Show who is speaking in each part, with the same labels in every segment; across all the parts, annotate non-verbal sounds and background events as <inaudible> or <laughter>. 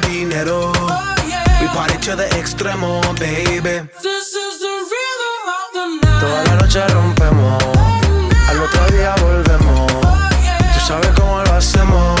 Speaker 1: dinero. We party the extremo, baby.
Speaker 2: This is the rhythm of the night.
Speaker 1: Toda la noche rompemos, al otro día volvemos. Tú sabes cómo lo hacemos,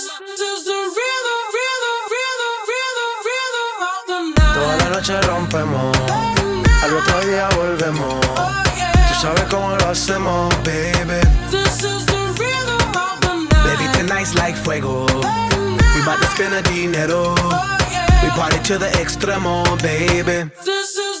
Speaker 1: Noche rompemos, al otro día volvemos. Tú sabes cómo lo hacemos, baby.
Speaker 2: This is the rhythm of the night.
Speaker 1: Baby, tonight's like fuego. We bout to spend a dinero. Oh, we party to the extremo, baby.
Speaker 2: This is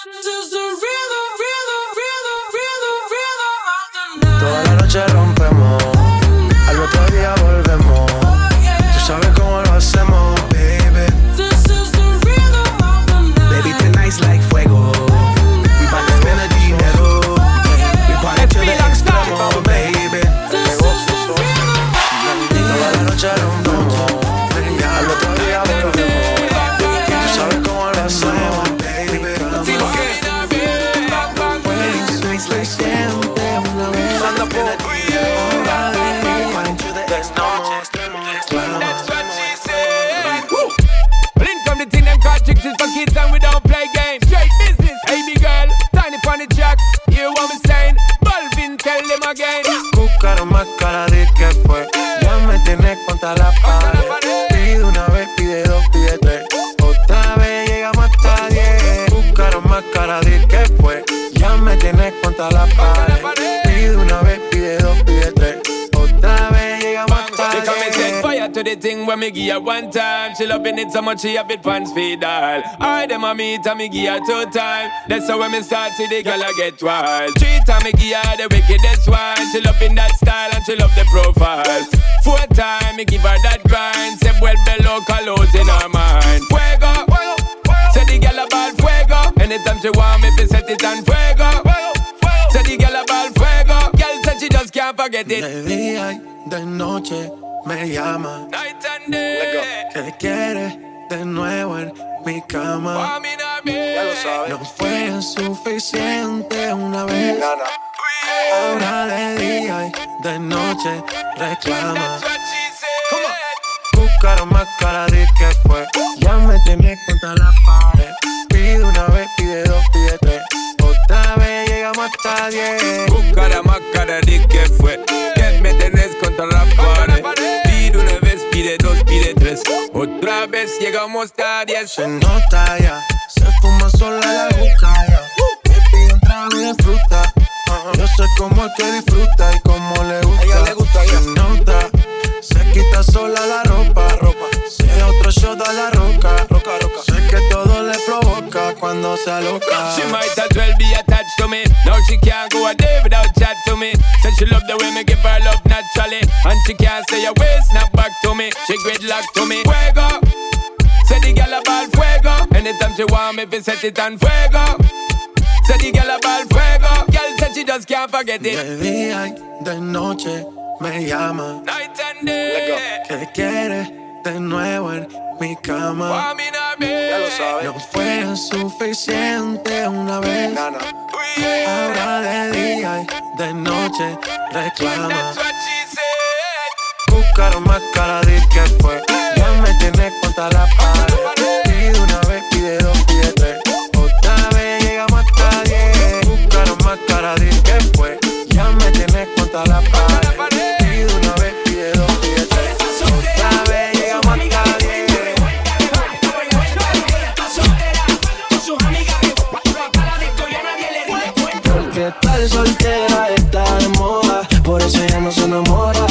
Speaker 3: Hear what me saying? Balvin, tell them again.
Speaker 1: Buscaron más cara de que fue. Ya me tienes contra la pared. Pide una vez, pide dos, pide tres. Otra vez llegamos hasta diez. Buscaron más cara de que fue. Ya me tienes contra la pared.
Speaker 3: Thing when me give her one time. She loving it so much she have it pants feed all. I them a meet and me give her two time. That's how when me start see the girl I get wild. Three time me give her the wickedest one. She loving that style and she love the profile. Four time me give her that grind. Say well below colors in her mind. Fuego, say the girl about fuego. Anytime she want me, fi set it on fuego. Say the girl about fuego. Girl said she just can't forget it.
Speaker 1: De día y de noche me llama.
Speaker 3: Night and day.
Speaker 1: Que quiere de nuevo en mi cama.
Speaker 3: Ya lo sabes.
Speaker 1: No fue suficiente una vez. Ahora de día y de noche reclama. Buscaron más cara de que fue. Ya me tenés contra la pared. Pide una vez, pide dos, pide tres. Otra vez llegamos hasta diez.
Speaker 3: Buscara más cara de que fue. Tenés contra la pared. Pide una vez, pide dos, pide tres. Otra vez llegamos a diez.
Speaker 1: Se nota ya, se fuma sola la juca ya. Me pide un trago de fruta. Yo sé cómo es que disfruta y cómo le gusta. ella le gusta Se nota, se quita sola la ropa. ropa. Se da otro shot a la roca. roca, roca. Sé que cuando se aloca.
Speaker 3: She might as well be attached to me. Now she can't go a day without chat to me. Said she love the way me give her love naturally. And she can't say a word, snap back to me. She luck to me. Fuego. Say the gal about fuego. Anytime she want me, fi set it on fuego. Say the gal about fuego. Girl said she just can't forget it.
Speaker 1: De día y de noche me llama.
Speaker 3: Night and day.
Speaker 1: Que quiere de nuevo en mi cama.
Speaker 3: Ya lo sabes.
Speaker 1: No fue suficiente una vez. Ahora de día y de noche reclama. Buscaron más cara de que fue. Ya me tienes contra la pared. Pide una vez, pide dos, pide tres. Otra vez llegamos hasta diez. Buscaron más cara de que fue. Ya me tienes contra la pared.
Speaker 4: que tal soltera está de moda, por eso ella no se enamora.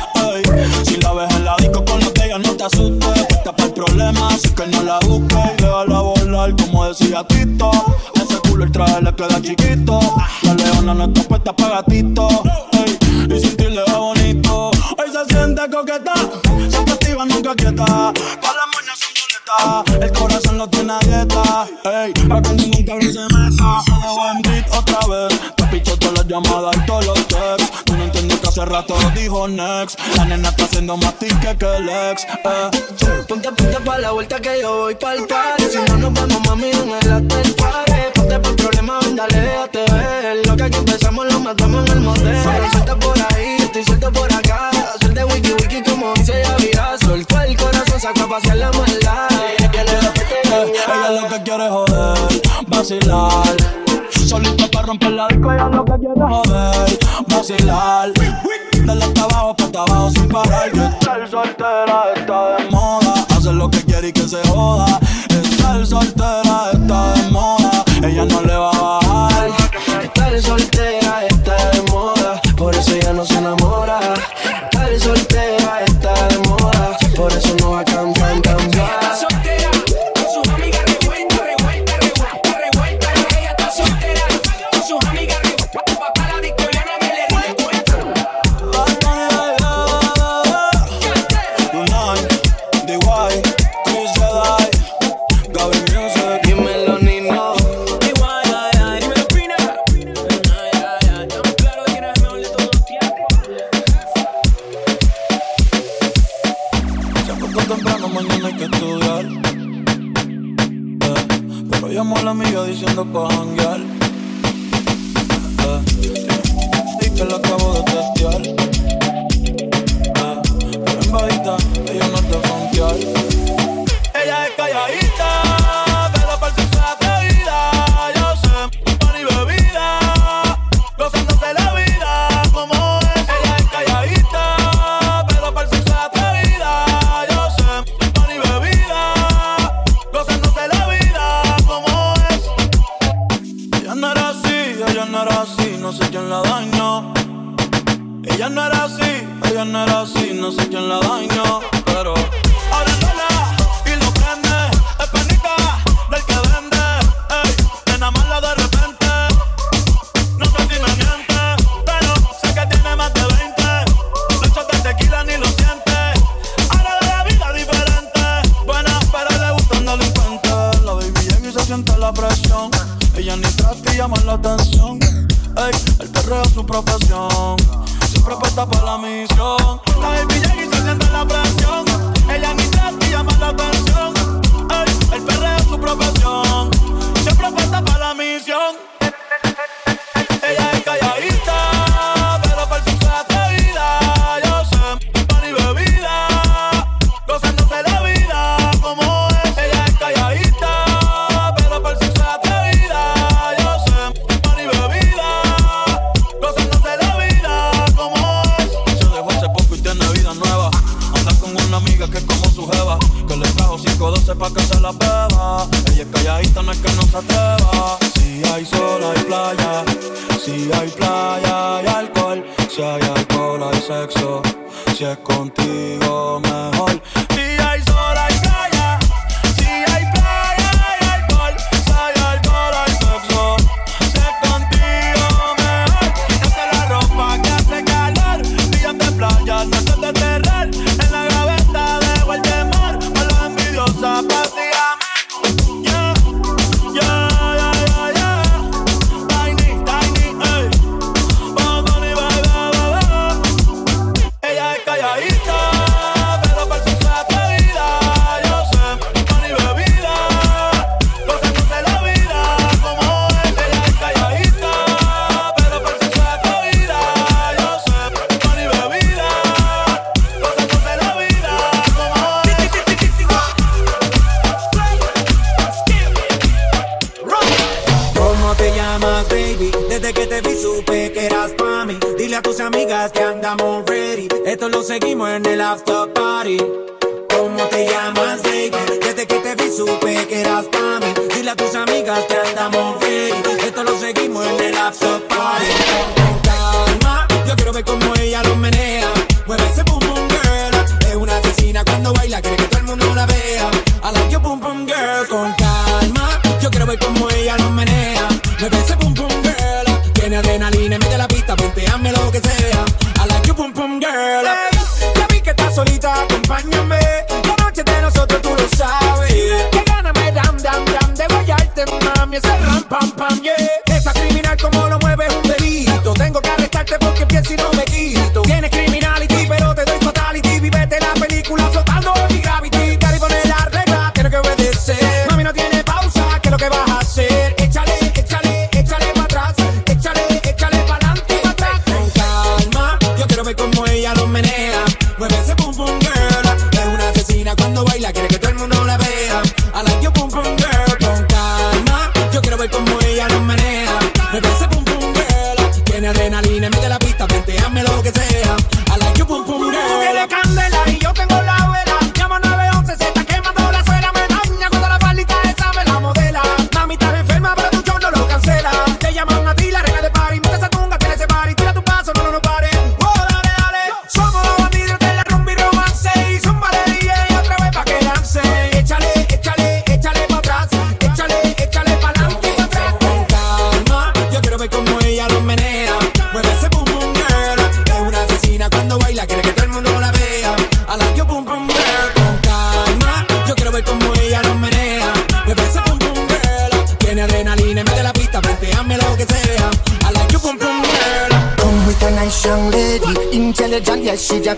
Speaker 5: Me
Speaker 6: better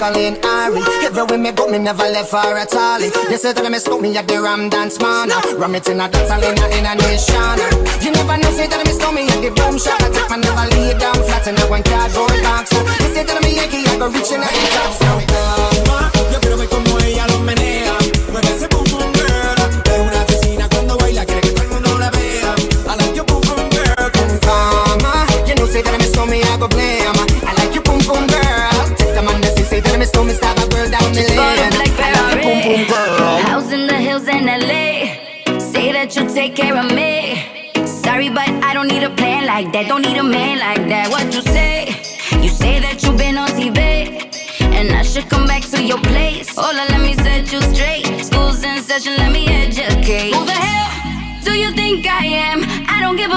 Speaker 6: Colleen Ari. Everywhere me go, me never left for a tally. They say that me smoke me at the Ram Dance Man. Ram it in a dance hall in a in a nation. You never know, say that me smoke me at the Boom Shop. I take my never lay down flat in a one cardboard box. They say that me Yankee, I go reaching the top.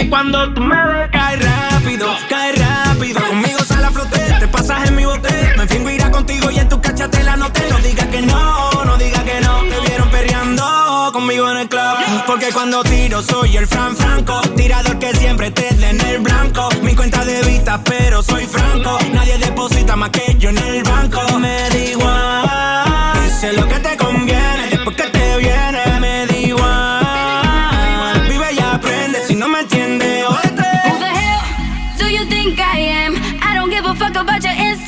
Speaker 5: que cuando tú me ves, cae rápido, cae rápido. Conmigo sale a flote, te pasas en mi bote. Me fingo irá contigo y en tu cachatela no te lo digas que no, no digas que no. Te vieron perreando conmigo en el club. Porque cuando tiro soy el Fran Franco. Tirador que siempre te dé en el blanco. Mi cuenta de vista, pero soy franco. Nadie deposita más que yo en el banco. Me da igual. Dice lo que te conviene.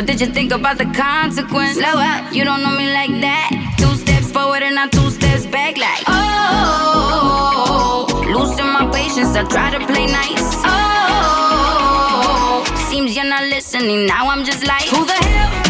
Speaker 7: But did you think about the consequence? Slow up, you don't know me like that. Two steps forward and not two steps back, like oh. Losing my patience, I try to play nice. Oh, seems you're not listening. Now I'm just like, who the hell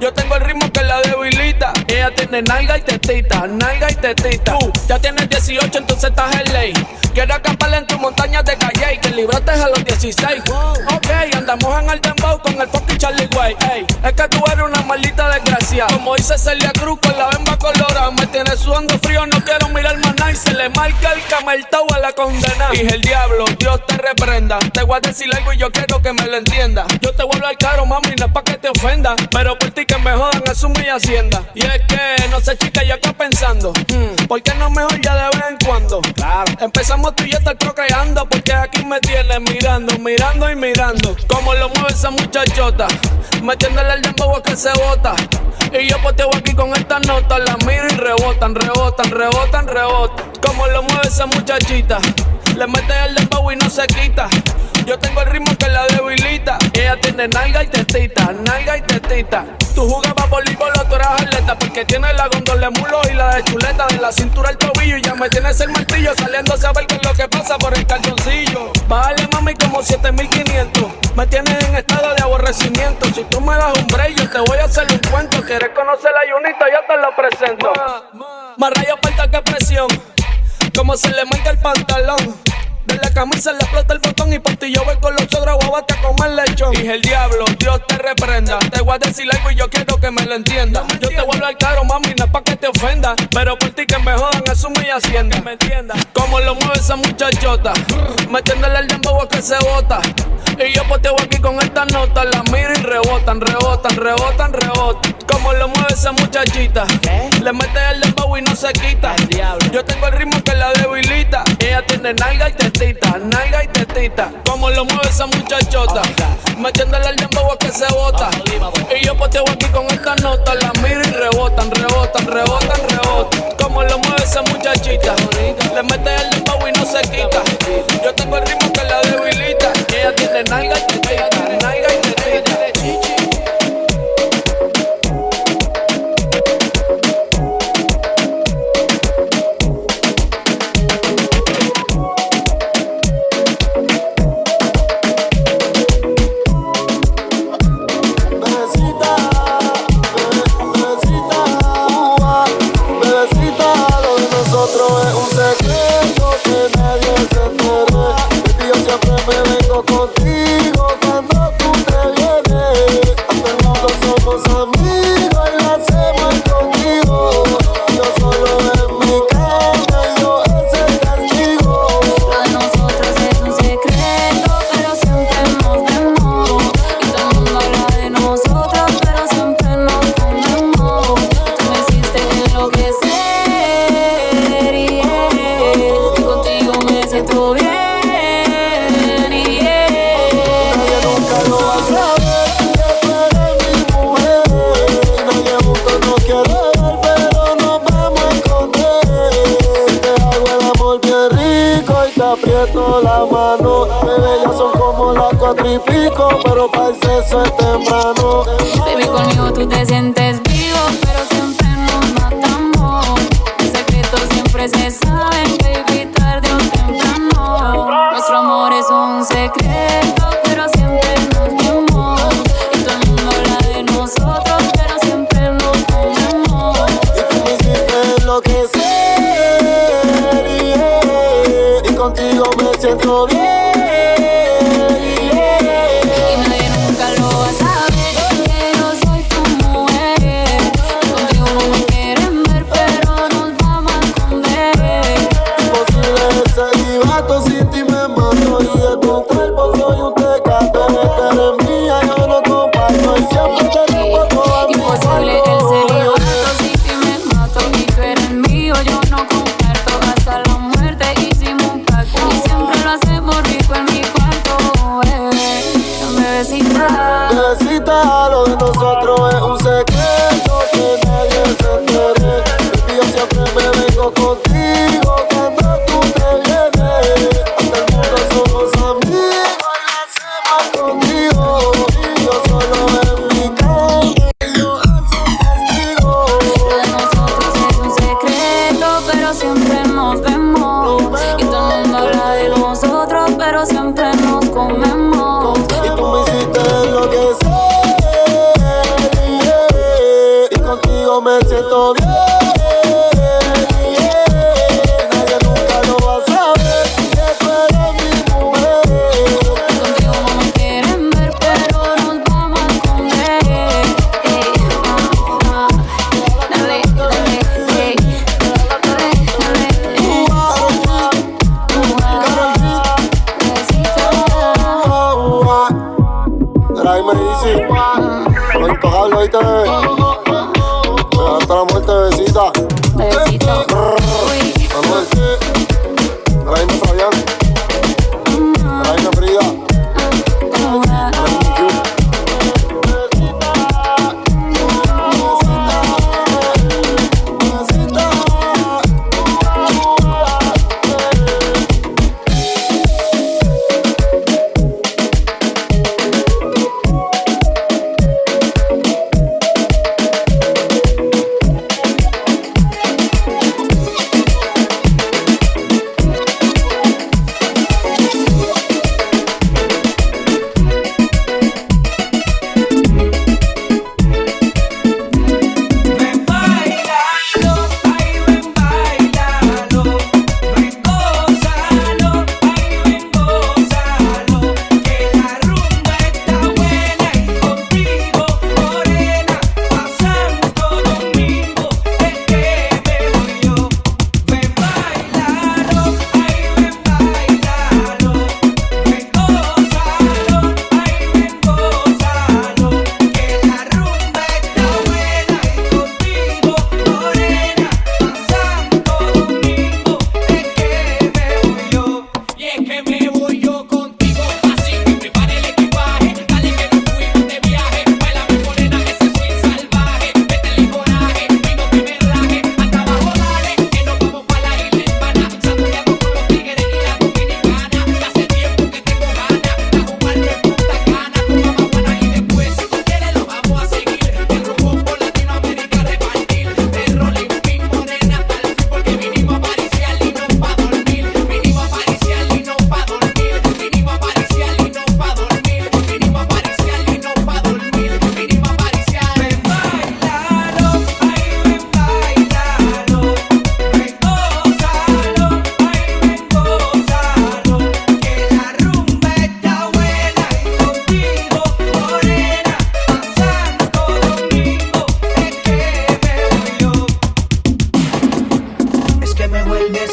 Speaker 8: Yo tengo el ritmo que la debilita. Ella tiene nalga y tetita, nalga y tetita. Tú ya tienes 18, entonces estás en ley. Quiero acampar en tus montañas de calle y que libraste a los 16. Ok, andamos en el dembow con el fucking Charlie Way. Ey, es que tú eres una maldita desgracia. Como dice Celia Cruz con la bemba colorada. Me tiene sudando frío, no quiero mirar más nada. Y se le marca el cameltao a la condena. Dije el diablo, Dios te reprenda. Te voy a decir algo y yo quiero que me lo entienda. Yo te voy a hablar claro, mami, no es pa' que te ofenda. Pero por ti que me jodan, asumo mi hacienda. Y es que, no sé, chica, yo acá pensando. hmm, ¿Por qué no mejor ya de vez en cuando? Claro. Empezamos tú y yo estar procreando. Porque aquí me tienes mirando, mirando y mirando. Como lo mueve esa muchachota. Metiéndole el dembow que se bota. Y yo poteo aquí con estas notas. Las miro y rebotan, rebotan, rebotan, rebotan. Como lo mueve esa muchachita. Le mete el dembow y no se quita. Yo tengo el ritmo que la debilita. Ella tiene nalga y tetita, nalga y tetita. Tú jugabas voleibol o tú eras atleta porque tienes la gondola de mulo y la de chuleta de la cintura al tobillo y ya me tienes el martillo saliendo a saber qué es lo que pasa por el calzoncillo. Bájale mami como 7500. Me tienes en estado de aborrecimiento. Si tú me das un break, yo te voy a hacer un cuento. ¿Quieres conocer la Junita? Yo te lo presento. Más rayos falta que presión. Como se le marca el pantalón. De la camisa le explota el botón y por ti yo voy con los ogros guabate a comer lechón. Dije el diablo, Dios te reprenda. Te voy a decir algo y yo quiero que me lo entienda. Yo te voy a hablar claro, mami, no es pa' que te ofenda. Pero por ti que me jodan, asumo y hacienda. Me entienda. Como lo mueve esa muchachota. Metiéndole el dembow a que se bota. Y yo poteo aquí con estas notas. Las miro y rebotan, rebotan, rebotan, rebotan. Como lo mueve esa muchachita. Le mete el dembow y no se quita. Yo tengo el ritmo que la debilita. Ella tiene nalga y tetita, nalga y tetita. Como lo mueve esa muchachota. Metiéndole el dembow a que se bota. Y yo poteo aquí con estas notas. Las miro y rebotan, rebotan, rebotan, rebotan. Como lo mueve esa muchachita. Le mete el dembow y no se quita. Yo tengo el ritmo que la debilita.
Speaker 9: tiene nalga y te teta, nalga y te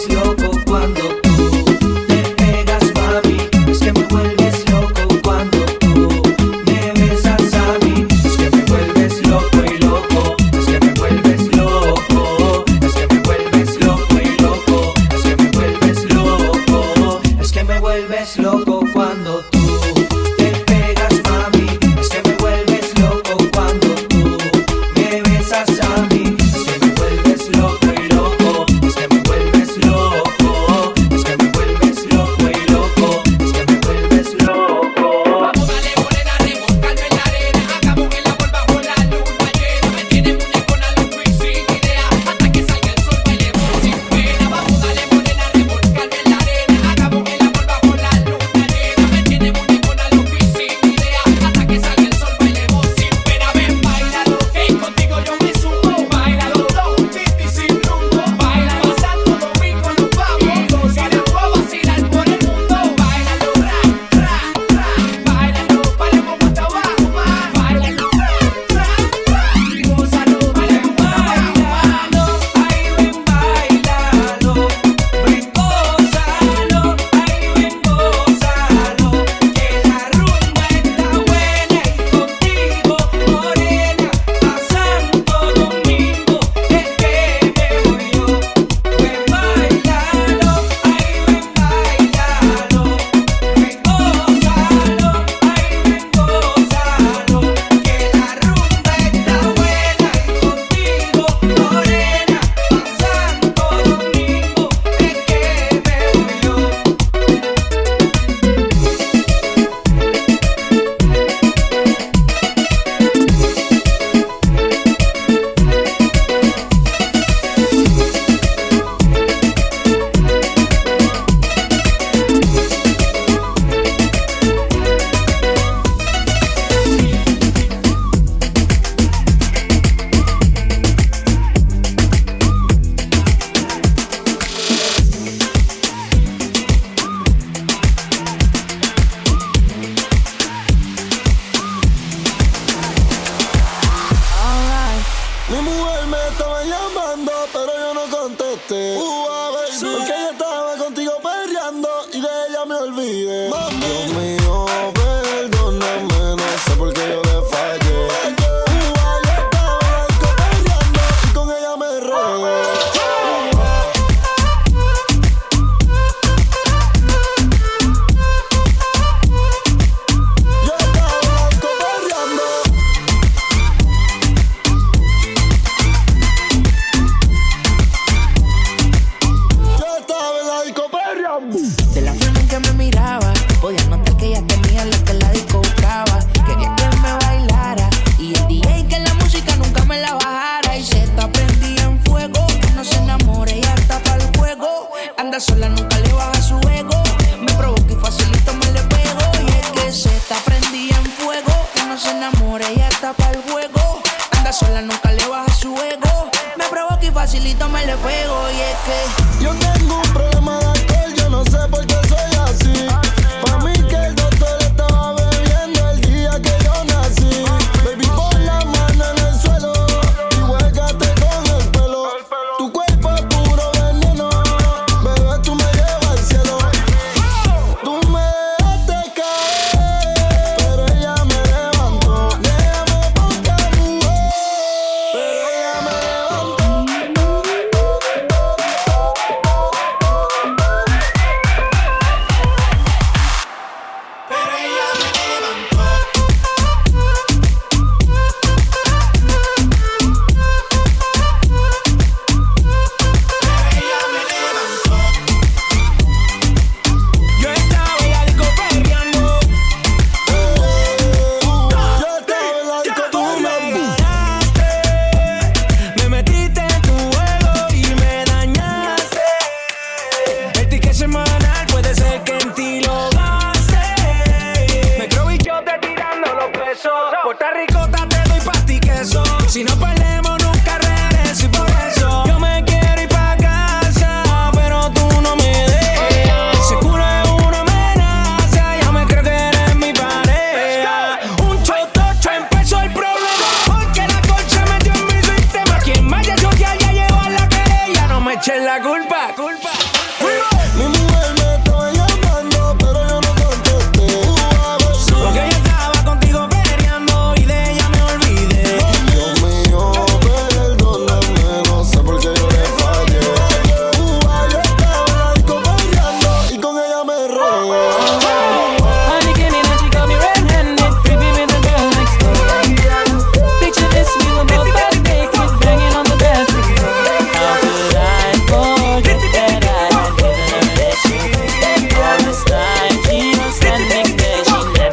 Speaker 5: vuelves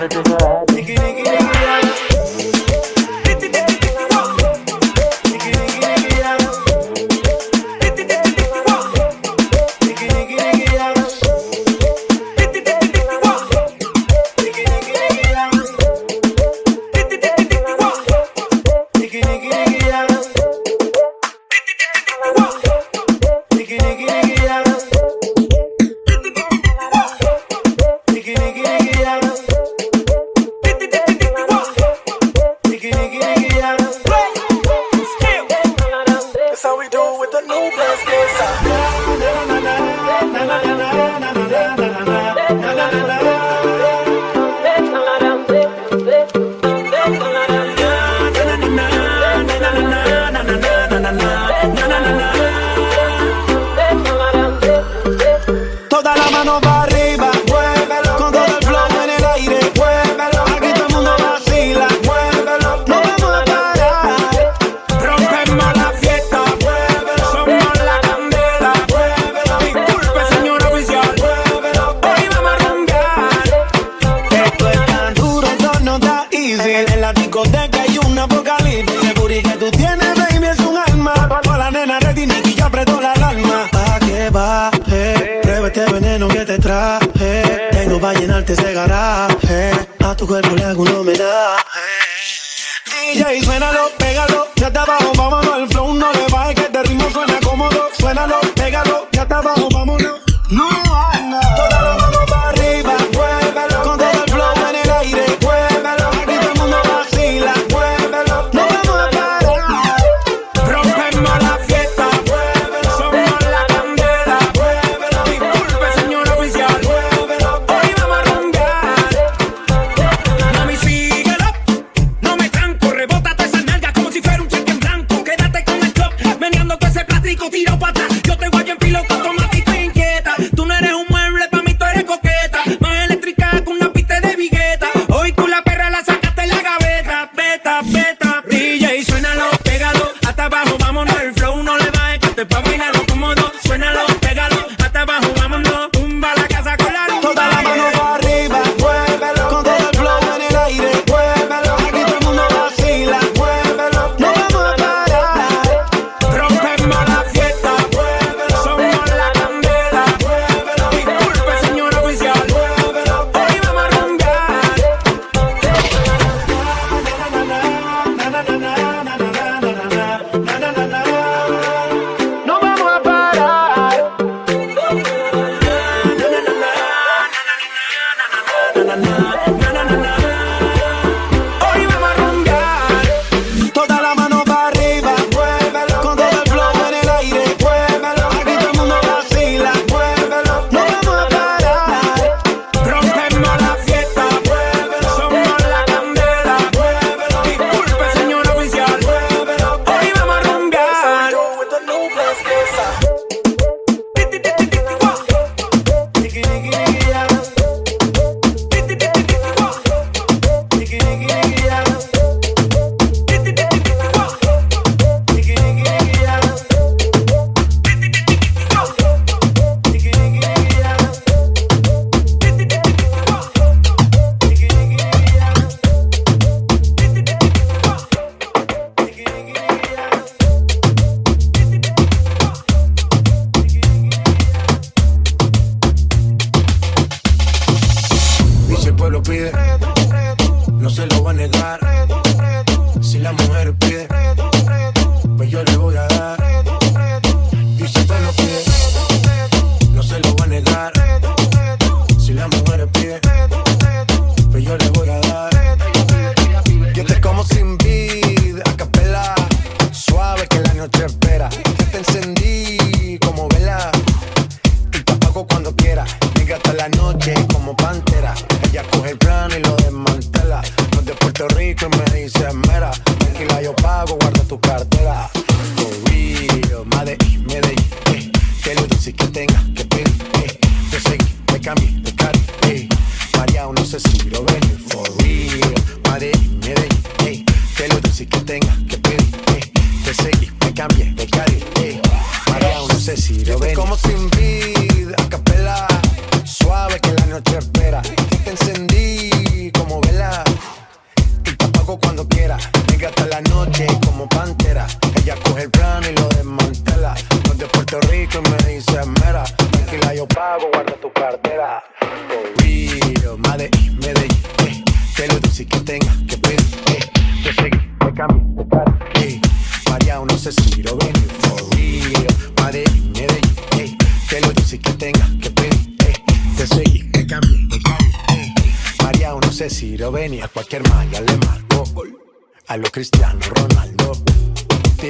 Speaker 1: gonna go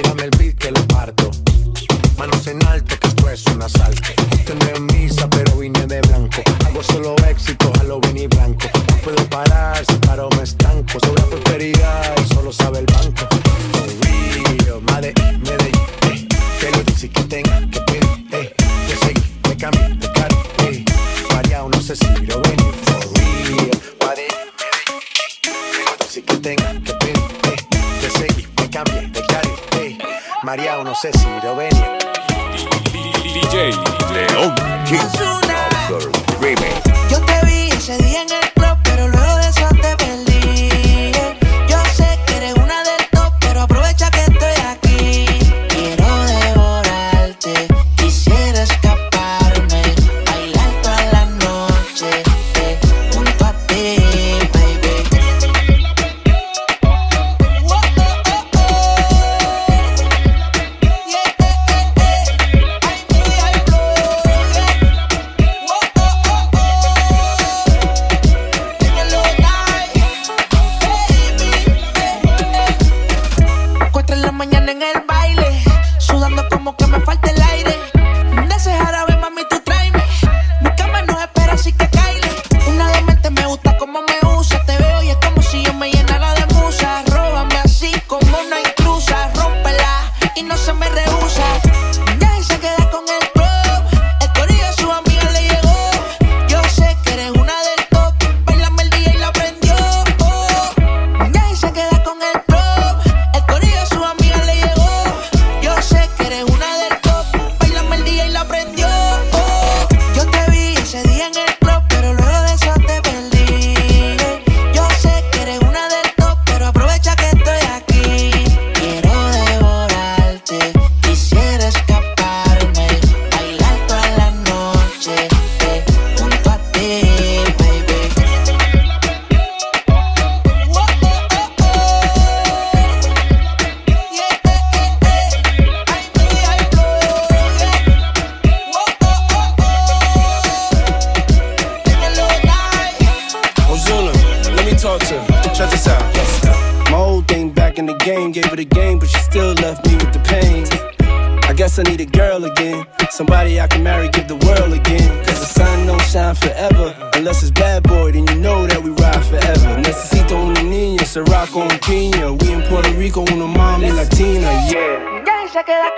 Speaker 1: Tírame el beat que lo parto. Manos en alto, que esto es un asalto.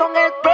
Speaker 10: con el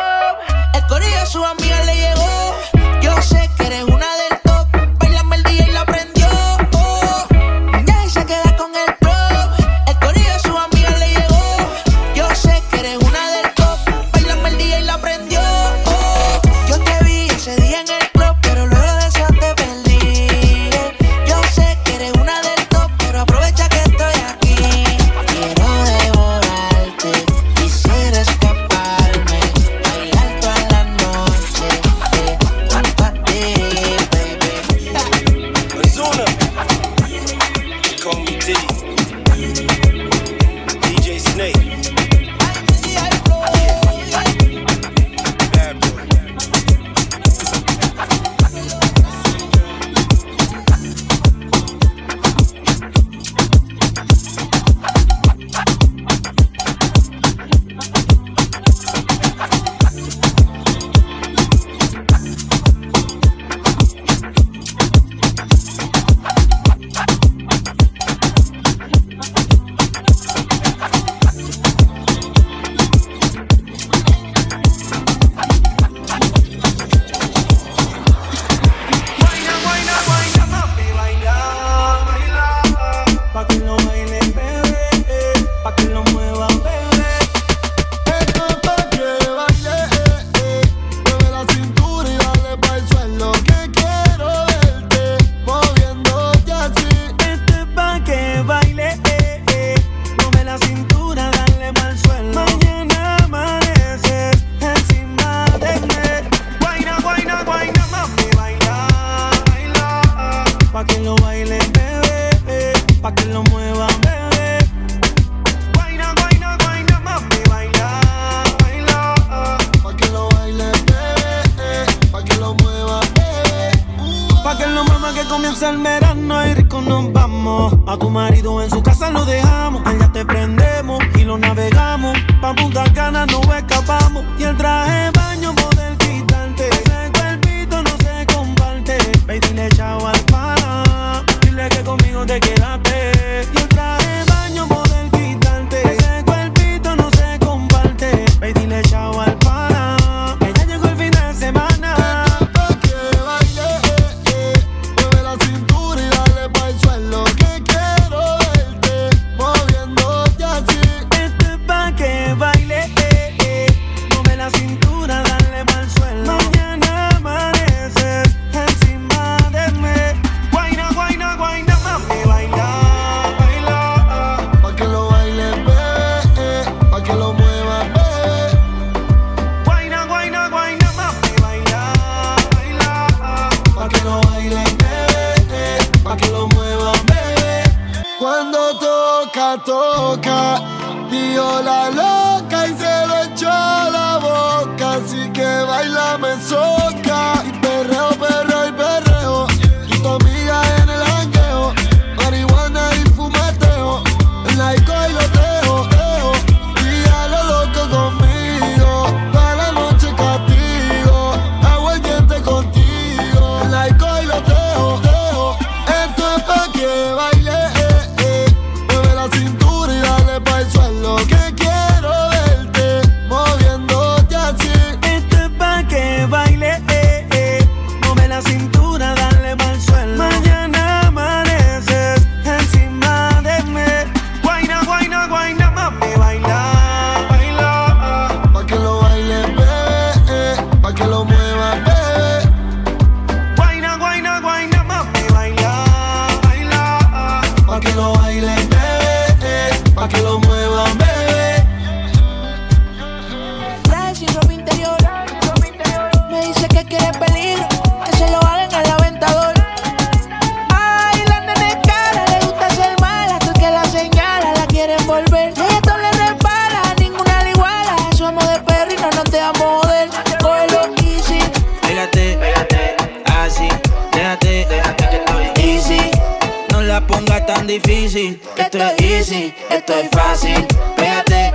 Speaker 11: fácil. Pégate,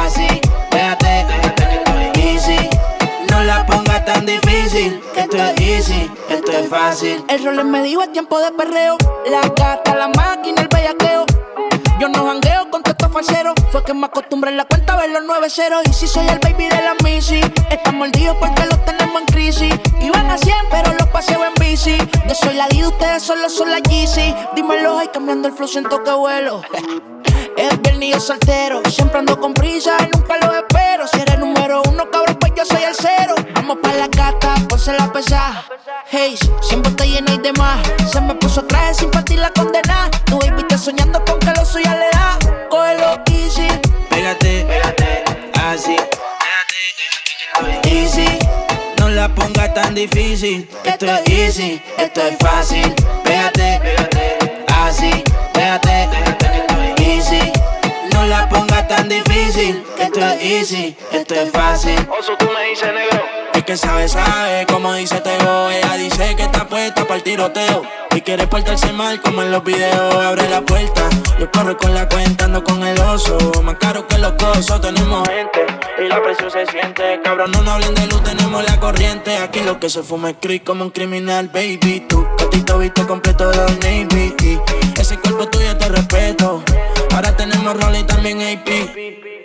Speaker 11: así, déjate, easy. No la pongas tan difícil, esto es easy, esto es fácil.
Speaker 10: El rol me dijo es tiempo de perreo. La gata, la máquina, el bellaqueo. Yo no jangueo con falseros. Fue que me acostumbré en la cuenta a ver los 9 ceros. Y si soy el baby de la Missy, están mordidos porque los tenemos en crisis. Iban a 100, pero los paseo en bici. Yo soy la D, ustedes solo son la Yeezy. Dímelo, ay, cambiando el flow, siento que vuelo. <laughs> Es viernes y yo soltero. Siempre ando con prisa y nunca lo espero. Si eres número uno, cabrón, pues yo soy el cero. Vamos pa' la gata, ponse la pesada. Hey, siempre te llena y demás. Se me puso traje sin partir la condena. Tu baby está soñando con que lo suya le da. Easy.
Speaker 11: Pégate, así, easy. No la pongas tan difícil, esto es easy, esto es fácil. Pégate, así, déjate, easy. No la pongas tan difícil, esto es easy, esto es fácil.
Speaker 5: Oso, tú me dices negro.
Speaker 11: Que sabe, sabe, como dice Teo. Ella dice que está puesta para el tiroteo. Y quiere portarse mal como en los videos. Abre la puerta, yo corro con la cuenta, ando con el oso. Más caro que los cosos, tenemos gente. Y la presión se siente. Cabrón, no nos hablen de luz, tenemos la corriente. Aquí lo que se fuma es creep como un criminal, baby. Tú, catito visto completo de Navy. Y ese cuerpo tuyo te respeto. Ahora tenemos rol y también AP.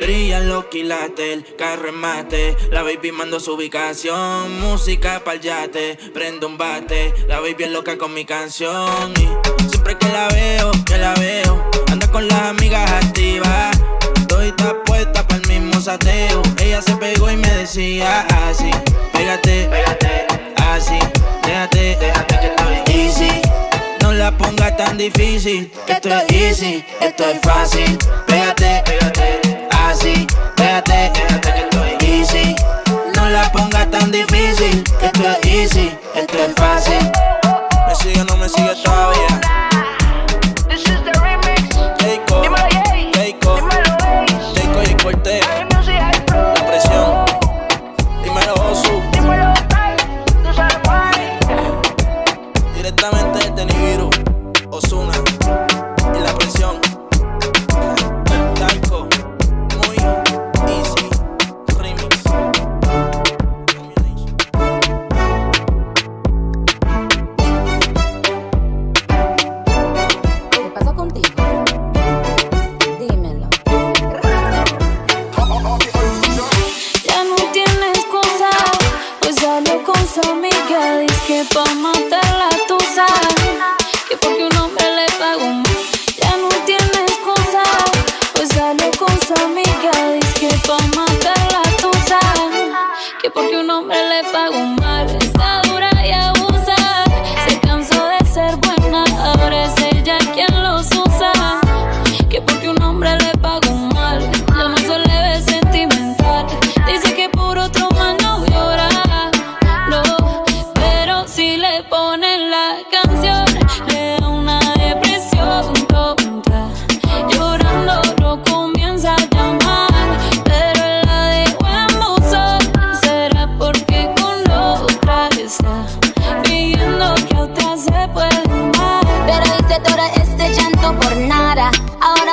Speaker 11: Brillan los quilates, el carro en mate. La baby mando su ubicación. Música pa'l yate, prendo un bate. La baby es loca con mi canción. Y siempre que la veo, que la veo, anda con las amigas activas. Estoy puesta para el mismo sateo. Ella se pegó y me decía así: Pégate, así, déjate, easy. No la pongas tan difícil, que esto es easy, esto es fácil. Pégate, así, déjate, easy. No la pongas tan difícil, que esto es easy, esto es fácil. Me sigue no me sigue todavía.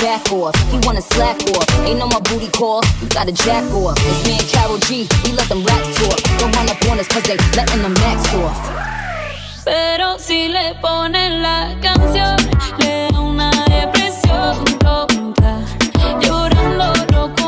Speaker 12: back off. He wanna slack off. Ain't no more booty call. You gotta jack off. Me and Carol G. We let them rats talk. Don't run up on us cause they letting max off.
Speaker 13: Pero si le ponen la canción, le da una depresión. Llorando no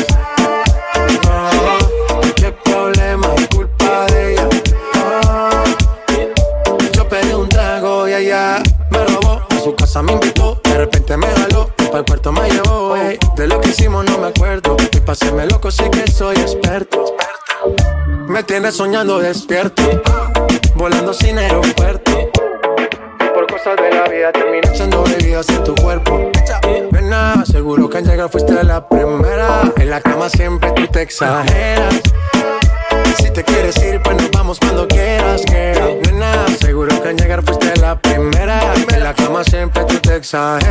Speaker 1: soñando despierto, volando sin aeropuerto. Por cosas de la vida terminé echando bebidas en tu cuerpo. Nena, seguro que al llegar fuiste la primera. En la cama siempre tú te exageras. Si te quieres ir, pues nos vamos cuando quieras, girl. Nena, seguro que al llegar fuiste la primera. En la cama siempre tú te exageras.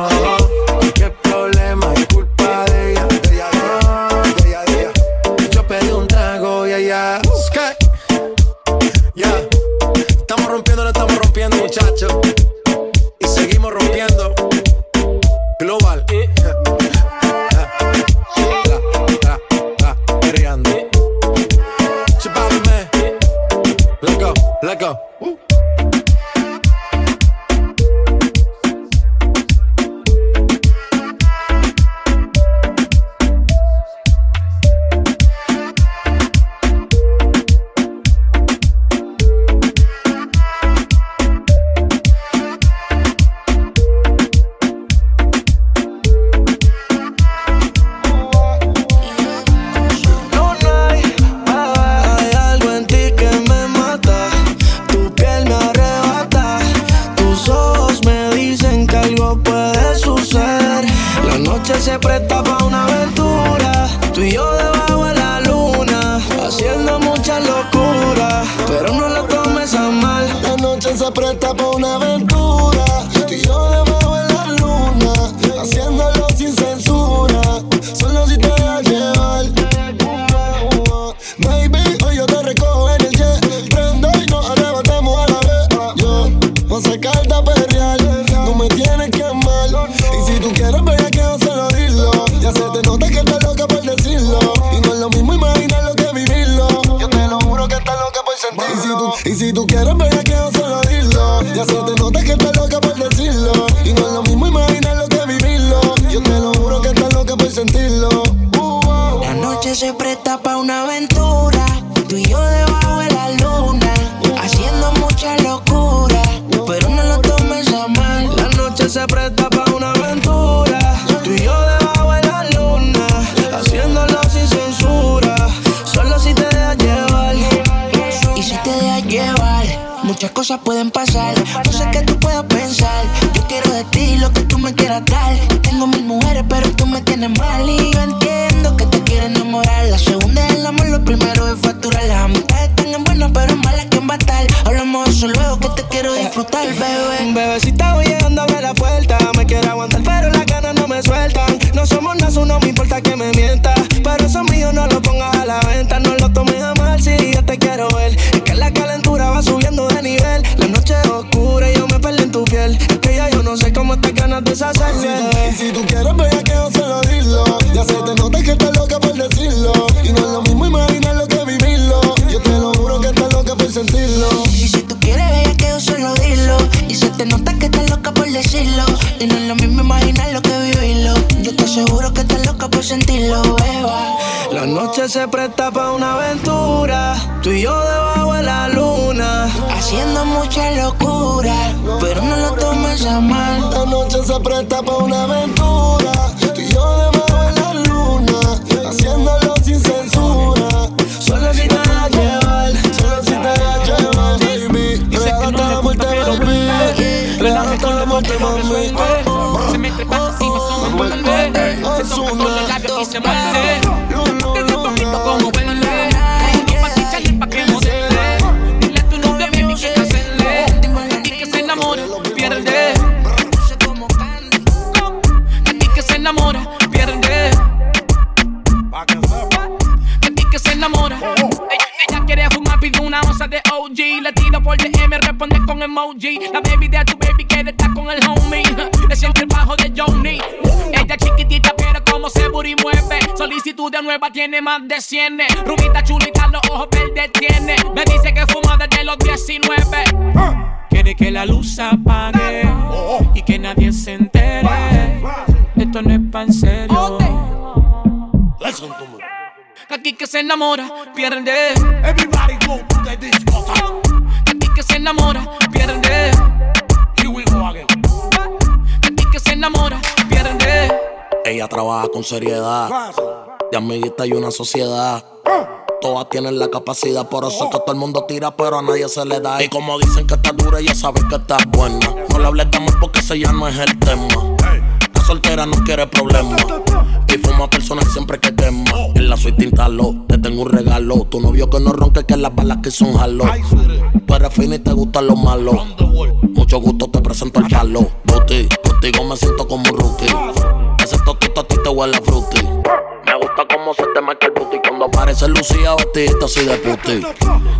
Speaker 10: disfrutar, bebé.
Speaker 14: Bebecita, voy noche
Speaker 15: se
Speaker 14: presta para una aventura. Tú y yo debajo de la luna.
Speaker 10: Haciendo mucha locura. Pero no lo tomes a mal.
Speaker 15: La noche se presta para una aventura. Tú y yo debajo de la luna. Haciéndolo sin censura.
Speaker 14: Solo si te la llevar.
Speaker 15: Solo si te la llevar, baby. Regalo hasta la muerte, baby. Regalo hasta la muerte, mami.
Speaker 16: Se me trepan encima, son un Ozuna, se los labios y se muerde. más de 100. Rubita chulita, los ojos verdes tiene. Me dice que fuma desde los 19. Quiere que la luz apague y que nadie se entere. Esto no es pan en serio. Aquí que se enamora, pierde.
Speaker 17: Everybody go to the disco.
Speaker 16: Aquí que se enamora, pierde.
Speaker 17: Here we go
Speaker 16: que se enamora, pierde.
Speaker 18: Ella trabaja con seriedad. De amiguita y una sociedad. Todas tienen la capacidad, por eso es que todo el mundo tira, pero a nadie se le da. Y como dicen que está dura, ella sabe que está buena. No le hables de amor porque ese ya no es el tema. La soltera no quiere problemas. Y fuma personal siempre que quema. En la suite instalo, te tengo un regalo. Tu novio que no ronque, que las balas que son jalo. Tú eres fina y te gustan los malos. Mucho gusto te presento al chalo. Booty, contigo me siento como un rookie. Ese totito a ti te huele a. Me gusta cómo se te marca el booty cuando aparece Lucía vestidita así de puti.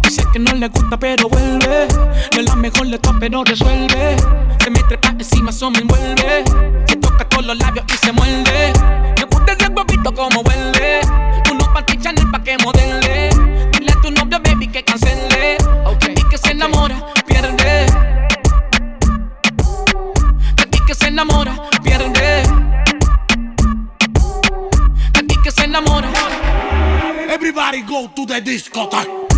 Speaker 16: Dice que no le gusta, pero vuelve. No es la mejor de todas, pero resuelve. Se me trepa encima, eso me envuelve. Se toca con los labios y se muerde. Me gusta ese huevito como huele. Unos panty Chanel pa' que modele. Dile a tu novio, baby, que cancele. Y que se enamora, pierde. De ti que se enamora,
Speaker 17: Everybody go to the discotheque.